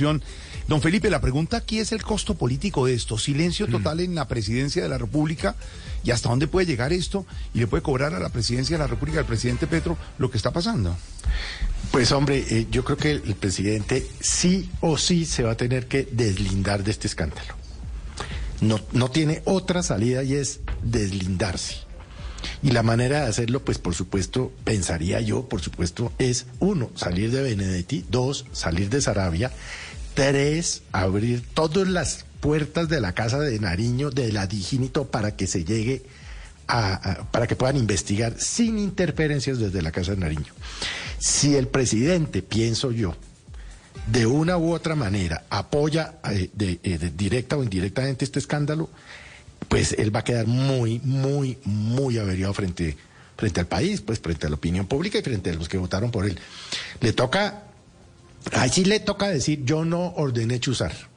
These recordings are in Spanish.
corrupción. Don Felipe, la pregunta aquí es el costo político de esto. Silencio Mm. total en la presidencia de la República. ¿Y hasta dónde puede llegar esto? Y le puede cobrar a la presidencia de la República, al presidente Petro, lo que está pasando. Pues hombre, eh, yo creo que el, el presidente sí o sí se va a tener que deslindar de este escándalo. No, no tiene otra salida y es deslindarse. Y la manera de hacerlo, pues por supuesto, pensaría yo, por supuesto, es uno, salir de Benedetti, dos, salir de Sarabia, tres, abrir todas las puertas de la casa de Nariño, de la Digínito, para que se llegue a, para que puedan investigar sin interferencias desde la casa de Nariño. Si el presidente, pienso yo, de una u otra manera apoya eh, de, eh, de directa o indirectamente este escándalo, pues él va a quedar muy, muy, muy averiado frente, frente al país, pues frente a la opinión pública y frente a los que votaron por él. Le toca, ahí sí le toca decir, yo no ordené chuzar.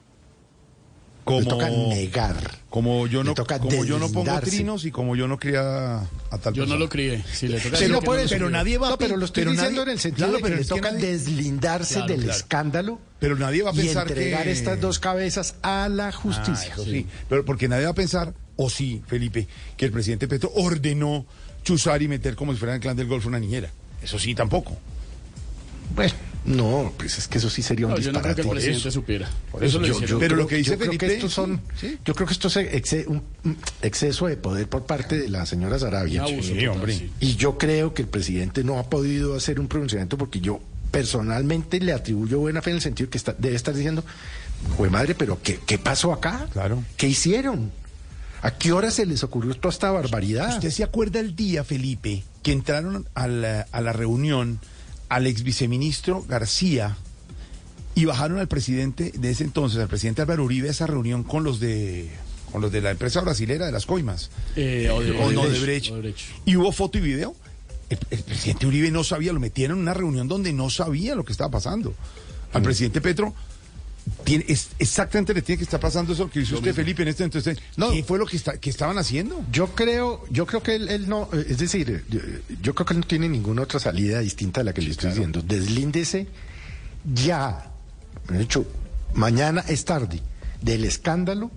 Le toca negar. Como yo no, toca como yo no pongo trinos y como yo no cría a tal Yo no lo crié. Si le toca Sí, decir no, que por eso, pero crié. nadie va a No, pero pe- lo estoy pero diciendo nadie- en el sentido claro, de que pero le toca nadie- deslindarse Claro, del claro. escándalo Pero nadie va a y pensar entregar que... estas dos cabezas a la justicia. sí. Pero porque nadie va a pensar, o sí, Felipe, que el presidente Petro ordenó chuzar y meter como si fuera en el clan del Golfo una niñera. Eso sí, tampoco. Bueno, no, pues es que eso sí sería un No, yo no creo disparate. que el Por presidente eso. supiera. Por eso eso lo yo- hicieron. yo- Pero creo- lo que dice yo creo Felipe, que estos son, sí, yo creo que esto es un un exceso de poder por parte de la señora Sarabia. Abuso Sí, hombre. sí. Y yo creo que el presidente no ha podido hacer un pronunciamiento porque yo personalmente le atribuyo buena fe en el sentido que está, debe estar diciendo, jue madre, pero ¿qué, qué pasó acá? Claro. ¿Qué hicieron? ¿A qué hora se les ocurrió toda esta barbaridad? ¿Usted se acuerda el día, Felipe, que entraron a la, a la reunión al ex viceministro García y bajaron al presidente de ese entonces, al presidente Álvaro Uribe, a esa reunión con los de con los de la empresa brasilera de las coimas? Eh, Odebrecht. Odebrecht. Odebrecht. Y hubo foto y video. El, el presidente Uribe no sabía, lo metieron en una reunión donde no sabía lo que estaba pasando. Al presidente Petro tiene, es- exactamente le tiene que estar pasando eso que dice usted, Felipe, en este entonces. No. ¿Qué fue lo que, está, que estaban haciendo? Yo creo, yo creo que él, él no, eh, es decir, yo, yo creo que él no tiene ninguna otra salida distinta a la que le estoy diciendo. Deslíndese ya. De hecho, mañana es tarde del escándalo.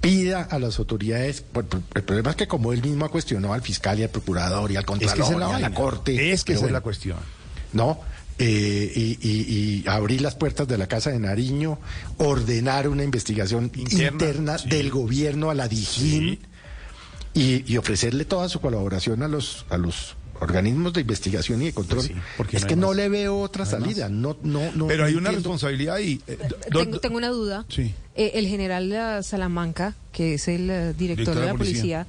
Pida a las autoridades. El problema es que como él mismo ha cuestionado al fiscal y al procurador y al Es que contralor es la, y a la corte. Es que esa es la bueno, cuestión. ¿no? Eh, y, y- y abrir las puertas de la Casa de Nariño, ordenar una investigación Interna, interna, sí. del gobierno a la DIJÍN y, y ofrecerle toda su colaboración a los, a los organismos de investigación y de control. Sí, porque es no que no le veo otra salida. No, no, no, Pero hay una entiendo. responsabilidad ahí. eh, do- Tengo, tengo una duda. Sí. Eh, el general eh, Salamanca, que es el eh, director de la policía,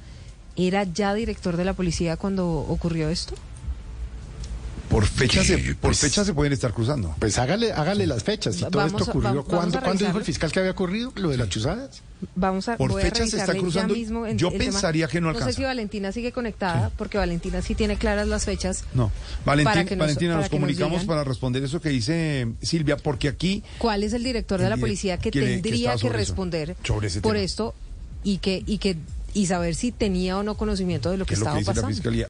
¿era ya director de la policía cuando ocurrió esto? Por fecha se, Pues- fecha se pueden estar cruzando. Pues hágale, hágale las fechas. Y Va- todo vamos esto ocurrió. va- vamos ¿Cuándo, a ¿cuándo dijo el fiscal que había ocurrido? Lo de las chuzadas. Vamos a, Por voy a fecha se está cruzando. Mismo en- Yo tema. pensaría que no No sé alcanza. si Valentina sigue conectada, porque Valentina sí tiene claras las fechas. No. Valentín- Para que nos- Valentina, para nos que comunicamos para responder eso que dice eh, Silvia, porque aquí ¿Cuál es el director de la policía que que le- que tendría que, eso, responder sobre ese por tema. esto y que y que y saber si tenía o no conocimiento de lo que ¿qué es lo estaba que dice la pasando? fiscalía?